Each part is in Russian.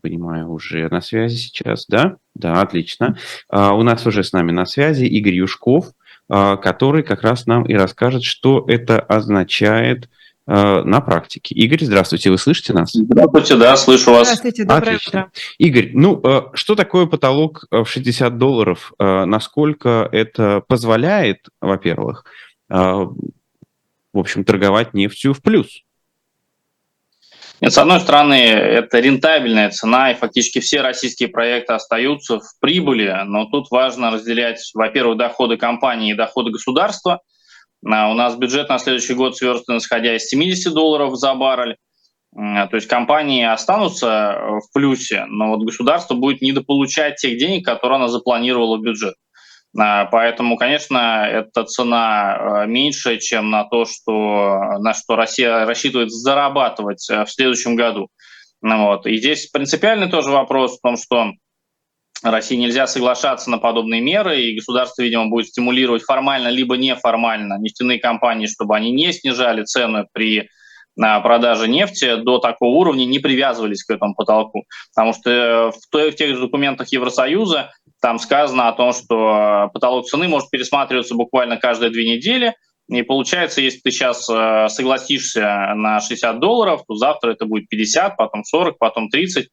понимаю, уже на связи сейчас, да? Да, отлично. А, у нас уже с нами на связи Игорь Юшков, а, который как раз нам и расскажет, что это означает а, на практике. Игорь, здравствуйте, вы слышите нас? Здравствуйте, да, слышу вас. Здравствуйте, доброе Отлично. утро. Игорь, ну, что такое потолок в 60 долларов? Насколько это позволяет, во-первых, в общем, торговать нефтью в плюс? Нет, с одной стороны, это рентабельная цена, и фактически все российские проекты остаются в прибыли, но тут важно разделять, во-первых, доходы компании и доходы государства. А, у нас бюджет на следующий год сверстан, исходя из 70 долларов за баррель. То есть компании останутся в плюсе, но вот государство будет недополучать тех денег, которые оно запланировало в бюджет. А, поэтому, конечно, эта цена э, меньше, чем на то, что, на что Россия рассчитывает зарабатывать э, в следующем году. Ну вот. И здесь принципиальный тоже вопрос в том, что России нельзя соглашаться на подобные меры, и государство, видимо, будет стимулировать формально либо неформально нефтяные компании, чтобы они не снижали цены при продаже нефти до такого уровня, не привязывались к этому потолку. Потому что э, в, тех же документах Евросоюза там сказано о том, что потолок цены может пересматриваться буквально каждые две недели. И получается, если ты сейчас э, согласишься на 60 долларов, то завтра это будет 50, потом 40, потом 30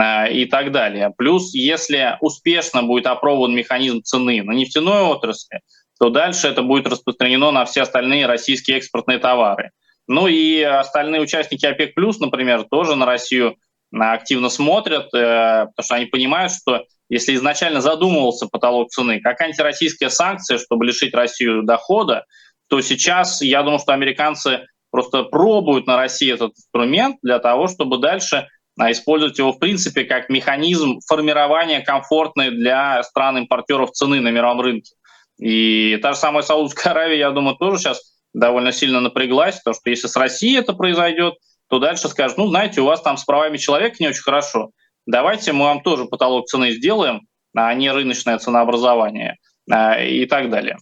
э, и так далее. Плюс, если успешно будет опробован механизм цены на нефтяной отрасли, то дальше это будет распространено на все остальные российские экспортные товары. Ну и остальные участники ОПЕК+, например, тоже на Россию э, активно смотрят, потому что они понимают, что если изначально задумывался потолок цены как антироссийская санкция, чтобы лишить Россию дохода, то сейчас, я думаю, что американцы просто пробуют на России этот инструмент для того, чтобы дальше а, использовать его, в принципе, как механизм формирования комфортной для стран-импортеров цены на мировом рынке. И та же самая Саудовская Аравия, я думаю, тоже сейчас довольно сильно напряглась, потому что если с Россией это произойдет, то дальше скажут, ну, знаете, у вас там с правами человека не очень хорошо, давайте мы вам тоже потолок цены сделаем, а не рыночное ценообразование а, и так далее.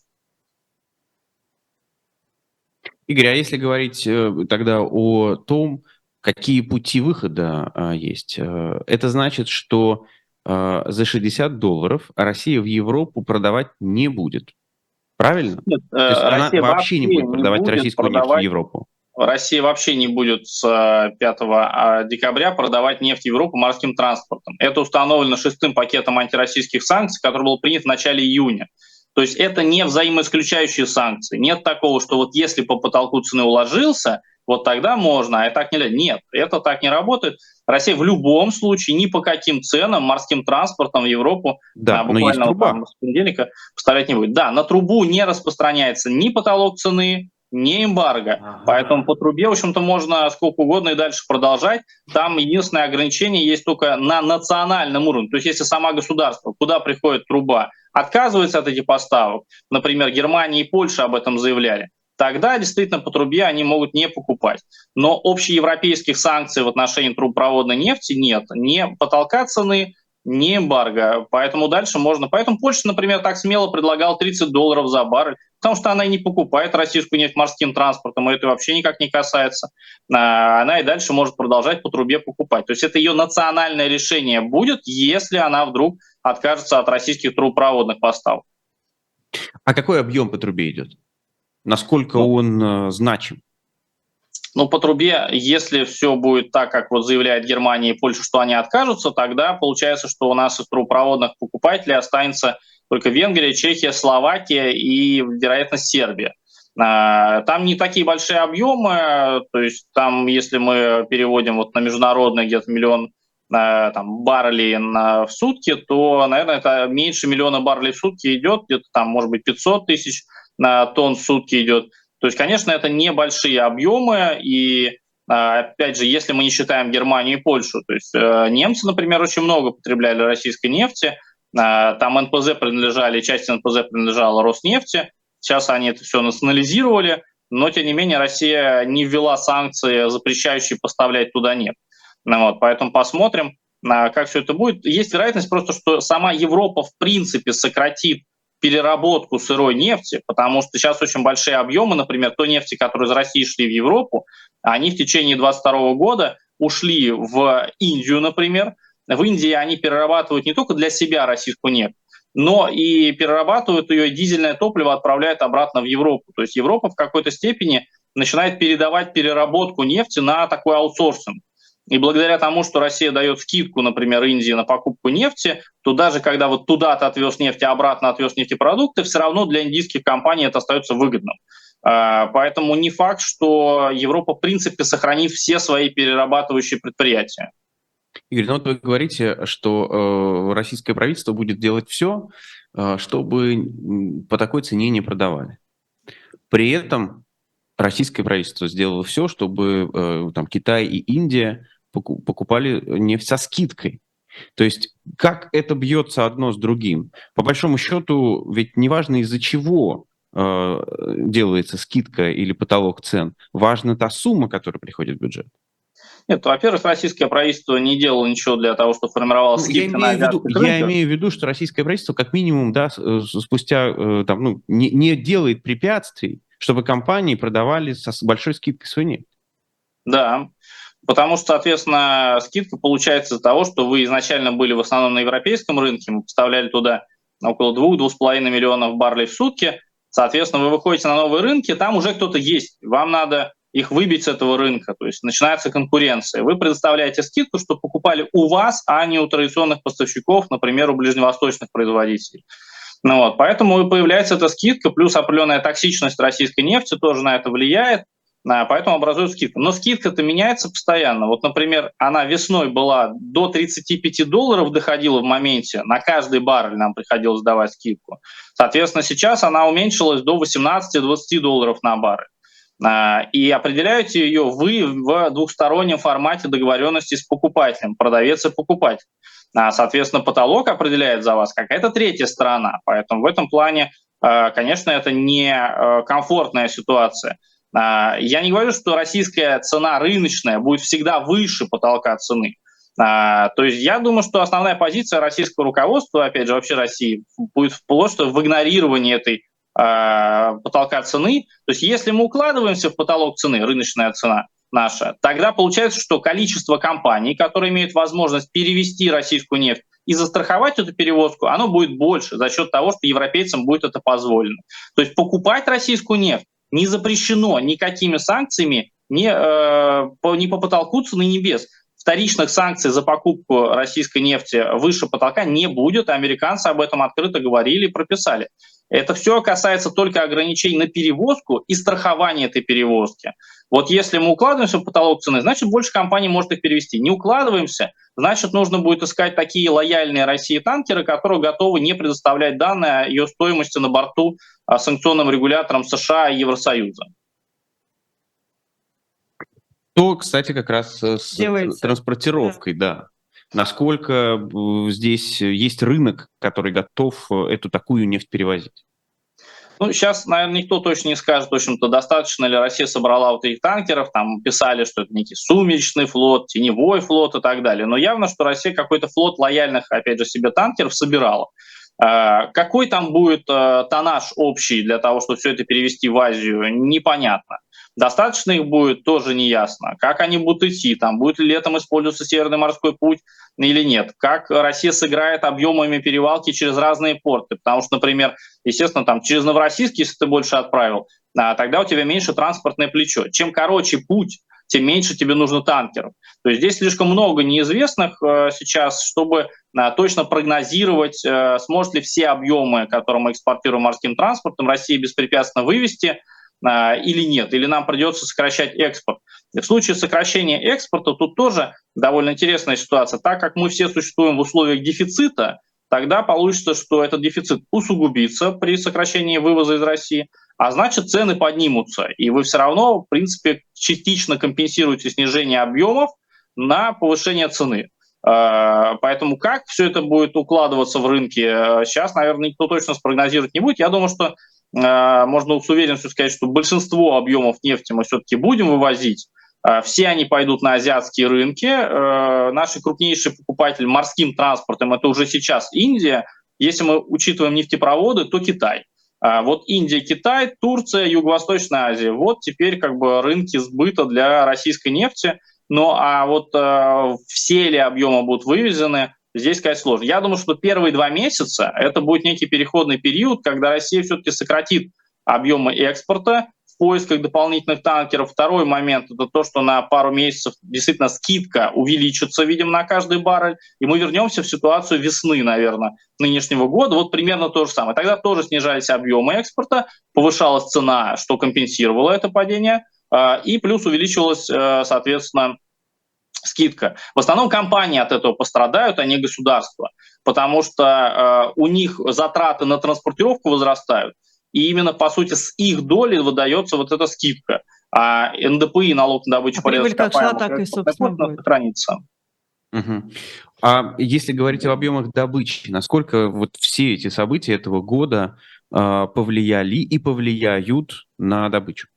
Игорь, а если говорить э, тогда о том, какие пути выхода а, есть, э, это значит, что за 60 долларов Россия в Европу продавать не будет. Правильно? Нет, То есть она вообще, вообще не будет продавать не будет российскую продавать, нефть в Европу. Россия вообще не будет с 5 э, а, декабря продавать нефть в Европу морским транспортом. Это установлено шестым пакетом антироссийских санкций, который был принят в начале июня. То есть это не взаимоисключающие санкции. Нет такого, что вот если по потолку цены уложился, вот тогда можно, а так нельзя. Нет, это так не работает. Россия в любом случае ни по каким ценам морским транспортом в Европу да, а, буквально вот, там, с понедельника поставлять не будет. Да, на трубу не распространяется ни потолок цены, не эмбарго. Ага. Поэтому по трубе, в общем-то, можно сколько угодно и дальше продолжать. Там единственное ограничение есть только на национальном уровне. То есть если сама государство, куда приходит труба, отказывается от этих поставок, например, Германия и Польша об этом заявляли, тогда действительно по трубе они могут не покупать. Но общеевропейских санкций в отношении трубопроводной нефти нет. Не потолка цены, не эмбарго. Поэтому дальше можно. Поэтому Польша, например, так смело предлагал 30 долларов за баррель, потому что она не покупает российскую нефть морским транспортом, и это вообще никак не касается. А, она и дальше может продолжать по трубе покупать. То есть это ее национальное решение будет, если она вдруг откажется от российских трубопроводных поставок. А какой объем по трубе идет? Насколько ну, он э, значим? Ну, по трубе, если все будет так, как вот заявляет Германия и Польша, что они откажутся, тогда получается, что у нас из трубопроводных покупателей останется только Венгрия, Чехия, Словакия и, вероятно, Сербия. А, там не такие большие объемы, то есть там, если мы переводим вот на международный где-то миллион а, там, баррелей на, в сутки, то, наверное, это меньше миллиона баррелей в сутки идет, где-то там, может быть, 500 тысяч тонн в сутки идет. То есть, конечно, это небольшие объемы, и а, опять же, если мы не считаем Германию и Польшу, то есть э, немцы, например, очень много потребляли российской нефти, а, там НПЗ принадлежали, часть НПЗ принадлежала Роснефти, сейчас они это все национализировали, но, тем не менее, Россия не ввела санкции, запрещающие поставлять туда нефть. Ну, вот, поэтому посмотрим, а, как все это будет. Есть вероятность просто, что сама Европа в принципе сократит переработку сырой нефти, потому что сейчас очень большие объемы, например, той нефти, которые из России шли в Европу, они в течение 2022 года ушли в Индию, например, в Индии они перерабатывают не только для себя российскую нефть, но и перерабатывают ее, дизельное топливо отправляют обратно в Европу. То есть Европа в какой-то степени начинает передавать переработку нефти на такой аутсорсинг. И благодаря тому, что Россия дает скидку, например, Индии на покупку нефти, то даже когда вот туда ты отвез нефть, а обратно отвез нефтепродукты, все равно для индийских компаний это остается выгодным. А, поэтому не факт, что Европа, в принципе, сохранит все свои перерабатывающие предприятия. Игорь, ну вот вы говорите, что э, российское правительство будет делать все, э, чтобы по такой цене не продавали. При этом российское правительство сделало все, чтобы э, там Китай и Индия покупали нефть со скидкой. То есть как это бьется одно с другим? По большому счету, ведь неважно из-за чего э, делается скидка или потолок цен, важна та сумма, которая приходит в бюджет. Нет, во-первых, российское правительство не делало ничего для того, чтобы формировало ну, скидки я имею, на виду, я имею в виду, что российское правительство как минимум да, э, спустя э, там, ну, не, не делает препятствий, чтобы компании продавали со большой скидкой свой нефть. Да, Потому что, соответственно, скидка получается из-за того, что вы изначально были в основном на европейском рынке, мы поставляли туда около 2-2,5 миллионов баррелей в сутки. Соответственно, вы выходите на новые рынки, там уже кто-то есть. Вам надо их выбить с этого рынка, то есть начинается конкуренция. Вы предоставляете скидку, что покупали у вас, а не у традиционных поставщиков, например, у ближневосточных производителей. Ну вот, поэтому и появляется эта скидка, плюс определенная токсичность российской нефти тоже на это влияет. А, поэтому образуется скидка. Но скидка-то меняется постоянно. Вот, например, она весной была до 35 долларов доходила в моменте, на каждый баррель нам приходилось давать скидку. Соответственно, сейчас она уменьшилась до 18-20 долларов на баррель. А, и определяете ее вы в двухстороннем формате договоренности с покупателем, продавец и покупатель. А, соответственно, потолок определяет за вас какая-то третья сторона. Поэтому в этом плане, конечно, это не комфортная ситуация. А, я не говорю, что российская цена рыночная будет всегда выше потолка цены. А, то есть я думаю, что основная позиция российского руководства, опять же, вообще России, будет вплоть что в игнорировании этой а, потолка цены. То есть если мы укладываемся в потолок цены, рыночная цена наша, тогда получается, что количество компаний, которые имеют возможность перевести российскую нефть и застраховать эту перевозку, оно будет больше за счет того, что европейцам будет это позволено. То есть покупать российскую нефть не запрещено никакими санкциями ни, э, по, ни по потолку цены небес. Вторичных санкций за покупку российской нефти выше потолка не будет. Американцы об этом открыто говорили и прописали. Это все касается только ограничений на перевозку и страхования этой перевозки. Вот если мы укладываемся в потолок цены, значит, больше компаний может их перевести. Не укладываемся, значит, нужно будет искать такие лояльные России танкеры, которые готовы не предоставлять данные о ее стоимости на борту а, санкционным регуляторам США и Евросоюза. То, кстати, как раз с Делается. транспортировкой, да. Насколько э, здесь есть рынок, который готов э, эту такую нефть перевозить? Ну, сейчас, наверное, никто точно не скажет, в общем-то, достаточно ли Россия собрала вот этих танкеров, там писали, что это некий сумеречный флот, теневой флот и так далее. Но явно, что Россия какой-то флот лояльных, опять же, себе танкеров собирала. А, какой там будет э, тонаж общий для того, чтобы все это перевести в Азию, непонятно. Достаточно их будет, тоже не ясно. Как они будут идти, там будет ли летом использоваться Северный морской путь или нет. Как Россия сыграет объемами перевалки через разные порты. Потому что, например, естественно, там через Новороссийск, если ты больше отправил, а, тогда у тебя меньше транспортное плечо. Чем короче путь, тем меньше тебе нужно танкеров. То есть здесь слишком много неизвестных э, сейчас, чтобы э, точно прогнозировать, э, сможет ли все объемы, которые мы экспортируем морским транспортом, Россия беспрепятственно вывести – а, или нет, или нам придется сокращать экспорт. в случае сокращения экспорта тут тоже довольно интересная ситуация. Так как мы все существуем в условиях дефицита, тогда получится, что этот дефицит усугубится при сокращении вывоза из России, а значит цены поднимутся, и вы все равно, в принципе, частично компенсируете снижение объемов на повышение цены. А, поэтому как все это будет укладываться в рынке, сейчас, наверное, никто точно спрогнозировать не будет. Я думаю, что а, можно с уверенностью сказать, что большинство объемов нефти мы все-таки будем вывозить. А, все они пойдут на азиатские рынки. А, наши крупнейшие покупатели морским транспортом это уже сейчас Индия. Если мы учитываем нефтепроводы, то Китай. Вот Индия, Китай, Турция, Юго-Восточная Азия. Вот теперь как бы рынки сбыта для российской нефти. Ну а вот э, все ли объемы будут вывезены, здесь сказать сложно. Я думаю, что первые два месяца это будет некий переходный период, когда Россия все-таки сократит объемы экспорта, в поисках дополнительных танкеров. Второй момент – это то, что на пару месяцев действительно скидка увеличится, видимо, на каждый баррель, и мы вернемся в ситуацию весны, наверное, нынешнего года. Вот примерно то же самое. Тогда тоже снижались объемы экспорта, повышалась цена, что компенсировало это падение, а, и плюс увеличивалась, э, соответственно, скидка. В основном компании от этого пострадают, а не государство, потому что э, у них затраты на транспортировку возрастают, и именно, по сути, с их доли выдается вот эта скидка. А НДПИ, налог на добычу а полезных как шла, так и, собственно, будет. сохранится. Угу. А если говорить об объемах добычи, насколько вот все эти события этого года э, повлияли и повлияют на добычу?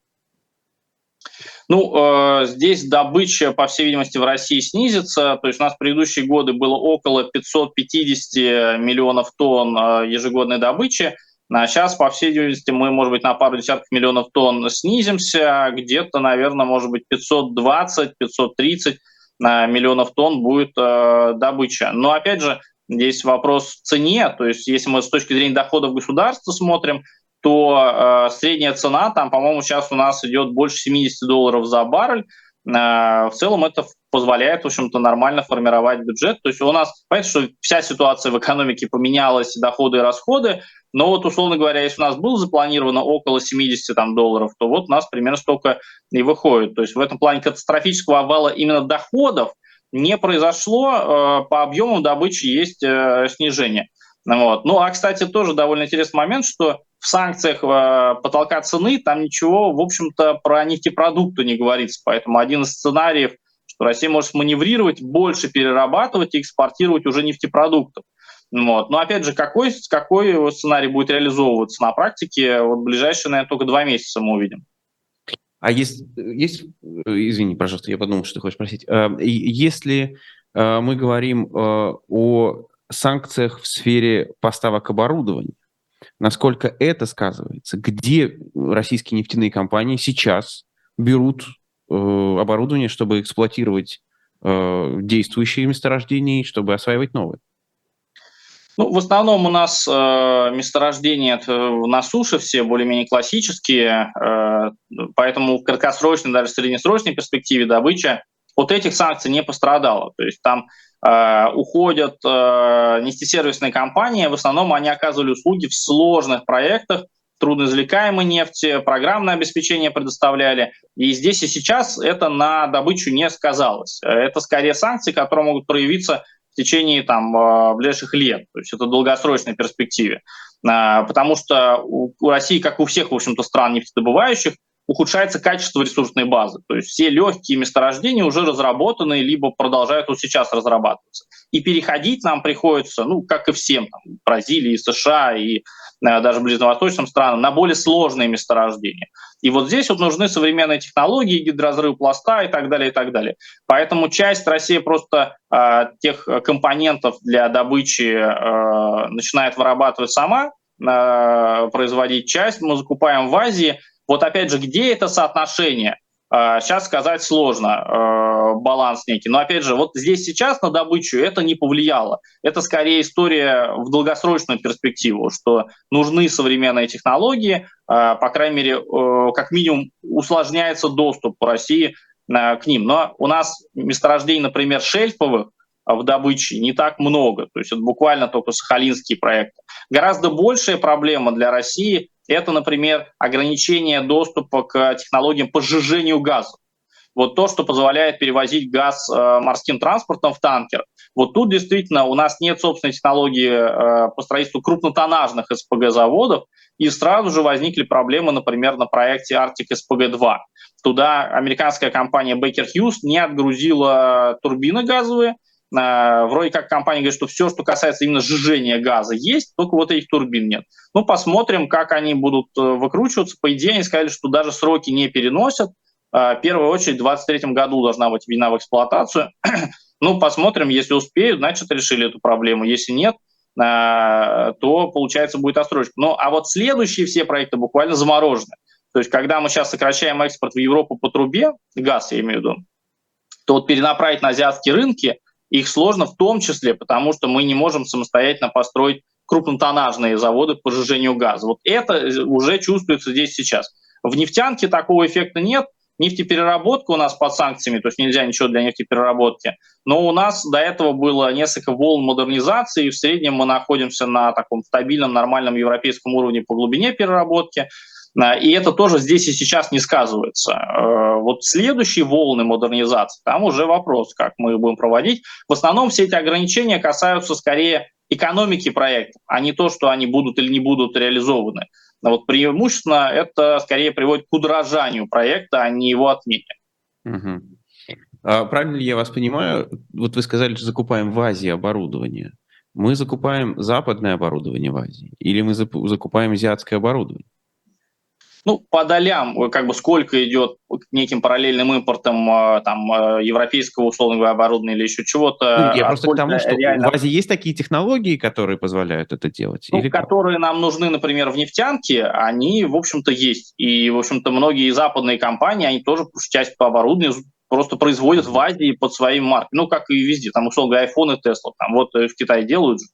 Ну, э, здесь добыча, по всей видимости, в России снизится. То есть у нас в предыдущие годы было около 550 миллионов тонн э, ежегодной добычи. А сейчас, по всей видимости, мы, может быть, на пару десятков миллионов тонн снизимся, где-то, наверное, может быть, 520-530 миллионов тонн будет э, добыча. Но, опять же, здесь вопрос в цене, то есть если мы с точки зрения доходов государства смотрим, то э, средняя цена, там, по-моему, сейчас у нас идет больше 70 долларов за баррель, э, в целом это позволяет, в общем-то, нормально формировать бюджет. То есть у нас, понятно, что вся ситуация в экономике поменялась, доходы и расходы, но вот, условно говоря, если у нас было запланировано около 70 там, долларов, то вот у нас примерно столько и выходит. То есть в этом плане катастрофического обвала именно доходов не произошло, э, по объему добычи есть э, снижение. Вот. Ну, а, кстати, тоже довольно интересный момент, что в санкциях э, потолка цены там ничего, в общем-то, про нефтепродукты не говорится. Поэтому один из сценариев, что Россия может маневрировать, больше перерабатывать и экспортировать уже нефтепродуктов. Вот. Но опять же, какой, какой сценарий будет реализовываться на практике, вот ближайшие, наверное, только два месяца мы увидим. А есть, есть, извини, пожалуйста, я подумал, что ты хочешь спросить. Э, если э, мы говорим о санкциях в сфере поставок оборудования, насколько это сказывается? Где российские нефтяные компании сейчас берут оборудование, чтобы эксплуатировать действующие месторождения, чтобы осваивать новые? Ну, в основном у нас э, месторождения на суше все более-менее классические, э, поэтому в краткосрочной, даже среднесрочной перспективе добыча от этих санкций не пострадала. То есть там э, уходят э, нефтесервисные компании, в основном они оказывали услуги в сложных проектах, трудноизвлекаемой нефти, программное обеспечение предоставляли. И здесь и сейчас это на добычу не сказалось. Это скорее санкции, которые могут проявиться течение там, а, ближайших лет. То есть это в долгосрочной перспективе. А, потому что у России, как у всех, в общем-то, стран нефтедобывающих, ухудшается качество ресурсной базы. То есть все легкие месторождения уже разработаны, либо продолжают вот сейчас разрабатываться. И переходить нам приходится, ну, как и всем, там, Бразилии, США и Э, даже ближневосточным странам, на более сложные месторождения. И вот здесь вот нужны современные технологии, гидроразрыв пласта и так далее, и так далее. Поэтому часть России просто э, тех компонентов для добычи э, начинает вырабатывать сама, э, производить часть, мы закупаем в Азии. Вот опять же, где это соотношение? Сейчас э, сказать сложно, э, баланс некий. Но опять же, вот здесь сейчас на добычу это не повлияло. Это скорее история в долгосрочную перспективу, что нужны современные технологии, э, по крайней мере, как минимум усложняется доступ по России к ним. Но у нас месторождений, например, шельфовых, в добыче не так много. То есть это буквально только сахалинские проекты. Гораздо большая проблема для России это, например, ограничение доступа к технологиям по сжижению газа. Вот то, что позволяет перевозить газ э, морским транспортом в танкер. Вот тут действительно у нас нет собственной технологии э, по строительству крупнотоннажных СПГ-заводов, и сразу же возникли проблемы, например, на проекте Arctic SPG-2. Туда американская компания Baker Hughes не отгрузила турбины газовые, вроде как компания говорит, что все, что касается именно сжижения газа, есть, только вот этих турбин нет. Ну, посмотрим, как они будут э, выкручиваться. По идее, они сказали, что даже сроки не переносят. Э, в первую очередь, в 2023 году должна быть введена в эксплуатацию. ну, посмотрим, если успеют, значит, решили эту проблему. Если нет, то, получается, будет отсрочка. Ну, а вот следующие все проекты буквально заморожены. То есть, когда мы сейчас сокращаем экспорт в Европу по трубе, газ, я имею в виду, то вот перенаправить на азиатские рынки их сложно в том числе, потому что мы не можем самостоятельно построить крупнотоннажные заводы по сжижению газа. Вот это уже чувствуется здесь сейчас. В нефтянке такого эффекта нет, нефтепереработка у нас под санкциями, то есть нельзя ничего для нефтепереработки. Но у нас до этого было несколько волн модернизации, и в среднем мы находимся на таком стабильном, нормальном европейском уровне по глубине переработки. А, и это тоже здесь и сейчас не сказывается. Э, вот следующие волны модернизации, там уже вопрос, как мы будем проводить. В основном все эти ограничения касаются скорее экономики проекта, а не то, что они будут или не будут реализованы. Но вот преимущественно это скорее приводит к удорожанию проекта, а не его отмене. Угу. А правильно ли я вас понимаю? Вот вы сказали, что закупаем в Азии оборудование. Мы закупаем западное оборудование в Азии или мы закупаем азиатское оборудование? Ну, по долям, э, как бы сколько идет неким параллельным импортом э, там, э, европейского условного оборудования или еще чего-то. Ну, я а просто к тому, что реально... в Азии есть такие технологии, которые позволяют это делать? Ну, или которые как? нам нужны, например, в нефтянке, они, в общем-то, есть. И, в общем-то, многие западные компании, они тоже часть по оборудованию просто производят в Азии под своим маркой. Ну, как и везде. Там, условно говоря, iPhone и Tesla. Там вот в Китае делают же.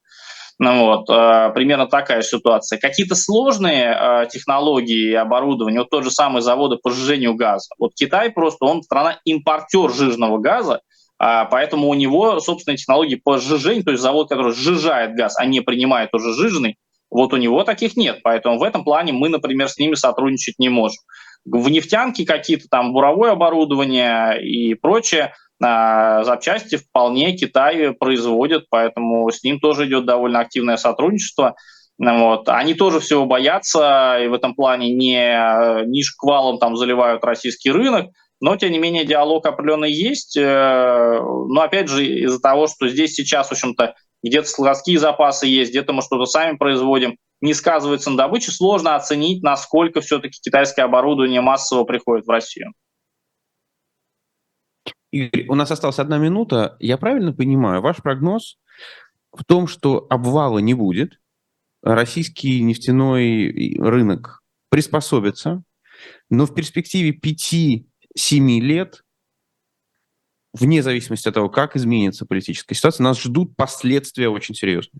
Ну, вот, э, примерно такая ситуация. Какие-то сложные э, технологии и оборудование, вот тот же самый завод по сжижению газа. Вот Китай просто, он страна-импортер жирного газа, э, поэтому у него собственные технологии по сжижению, то есть завод, который сжижает газ, а не принимает уже сжиженный, вот у него таких нет. Поэтому в этом плане мы, например, с ними сотрудничать не можем. В нефтянке какие-то там буровое оборудование и прочее – а, запчасти вполне Китай производит, поэтому с ним тоже идет довольно активное сотрудничество. Вот. Они тоже всего боятся, и в этом плане не, не шквалом там заливают российский рынок, но, тем не менее, диалог определенный есть. Э, но, опять же, из-за того, что здесь сейчас, в общем-то, где-то складские запасы есть, где-то мы что-то сами производим, не сказывается на добыче, сложно оценить, насколько все-таки китайское оборудование массово приходит в Россию. Игорь, у нас осталась одна минута. Я правильно понимаю, ваш прогноз в том, что обвала не будет, российский нефтяной рынок приспособится, но в перспективе 5-7 лет, вне зависимости от того, как изменится политическая ситуация, нас ждут последствия очень серьезные.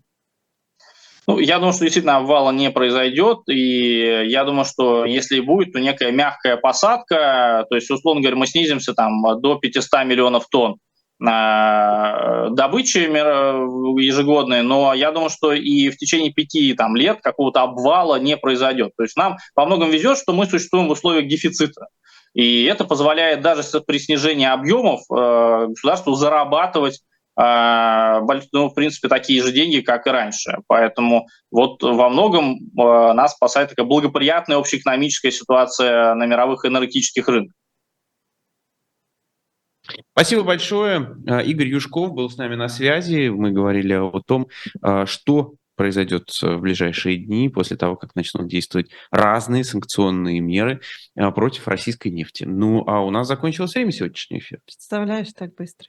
Ну, я думаю, что действительно обвала не произойдет, и я думаю, что если и будет, то некая мягкая посадка, то есть, условно говоря, мы снизимся там до 500 миллионов тонн добычи ежегодной, но я думаю, что и в течение пяти там, лет какого-то обвала не произойдет. То есть нам во многом везет, что мы существуем в условиях дефицита. И это позволяет даже при снижении объемов э, государству зарабатывать а, ну, в принципе, такие же деньги, как и раньше. Поэтому вот во многом а, нас спасает такая благоприятная общеэкономическая ситуация на мировых энергетических рынках. Спасибо большое. А, Игорь Юшков был с нами на связи. Мы говорили о том, что произойдет в ближайшие дни после того, как начнут действовать разные санкционные меры против российской нефти. Ну, а у нас закончилось время сегодняшнего эфира. Представляешь, так быстро.